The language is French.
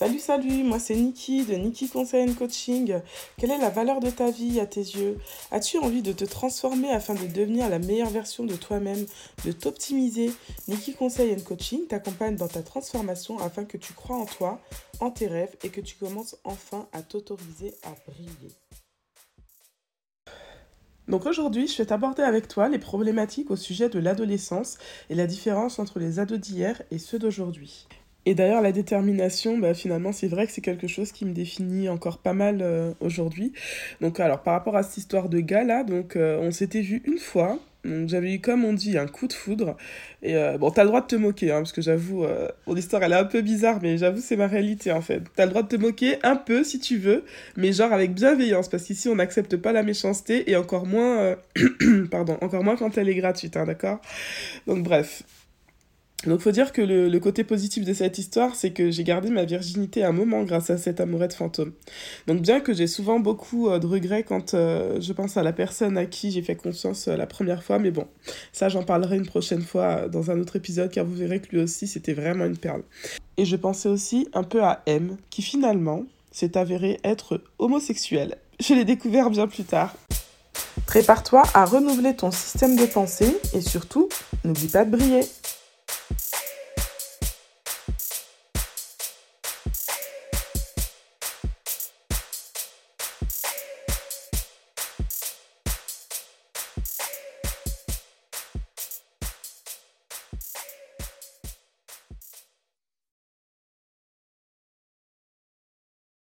Salut, salut, moi c'est Niki de Niki Conseil Coaching. Quelle est la valeur de ta vie à tes yeux? As-tu envie de te transformer afin de devenir la meilleure version de toi-même, de t'optimiser? Niki Conseil Coaching t'accompagne dans ta transformation afin que tu crois en toi, en tes rêves et que tu commences enfin à t'autoriser à briller. Donc aujourd'hui, je vais t'aborder avec toi les problématiques au sujet de l'adolescence et la différence entre les ados d'hier et ceux d'aujourd'hui. Et d'ailleurs, la détermination, bah, finalement, c'est vrai que c'est quelque chose qui me définit encore pas mal euh, aujourd'hui. Donc, alors, par rapport à cette histoire de gars là, donc, euh, on s'était vu une fois. Donc, j'avais eu, comme on dit, un coup de foudre. Et euh, bon, t'as le droit de te moquer, hein, parce que j'avoue, mon histoire, elle est un peu bizarre, mais j'avoue, c'est ma réalité, en fait. T'as le droit de te moquer un peu, si tu veux, mais genre avec bienveillance, parce qu'ici, on n'accepte pas la méchanceté, et encore moins, pardon, encore moins quand elle est gratuite, hein, d'accord? Donc, bref. Donc faut dire que le, côté positif de cette histoire, c'est que j'ai gardé ma virginité un moment grâce à cette amourette fantôme. Donc bien que j'ai souvent beaucoup euh, de regrets quand euh, je pense à la personne à qui j'ai fait confiance euh, la première fois, mais bon, ça j'en parlerai une prochaine fois dans un autre épisode car vous verrez que lui aussi c'était vraiment une perle. Et je pensais aussi un peu à M, qui finalement s'est avéré être homosexuel. Je l'ai découvert bien plus tard. Prépare-toi à renouveler ton système de pensée et surtout, n'oublie pas de briller.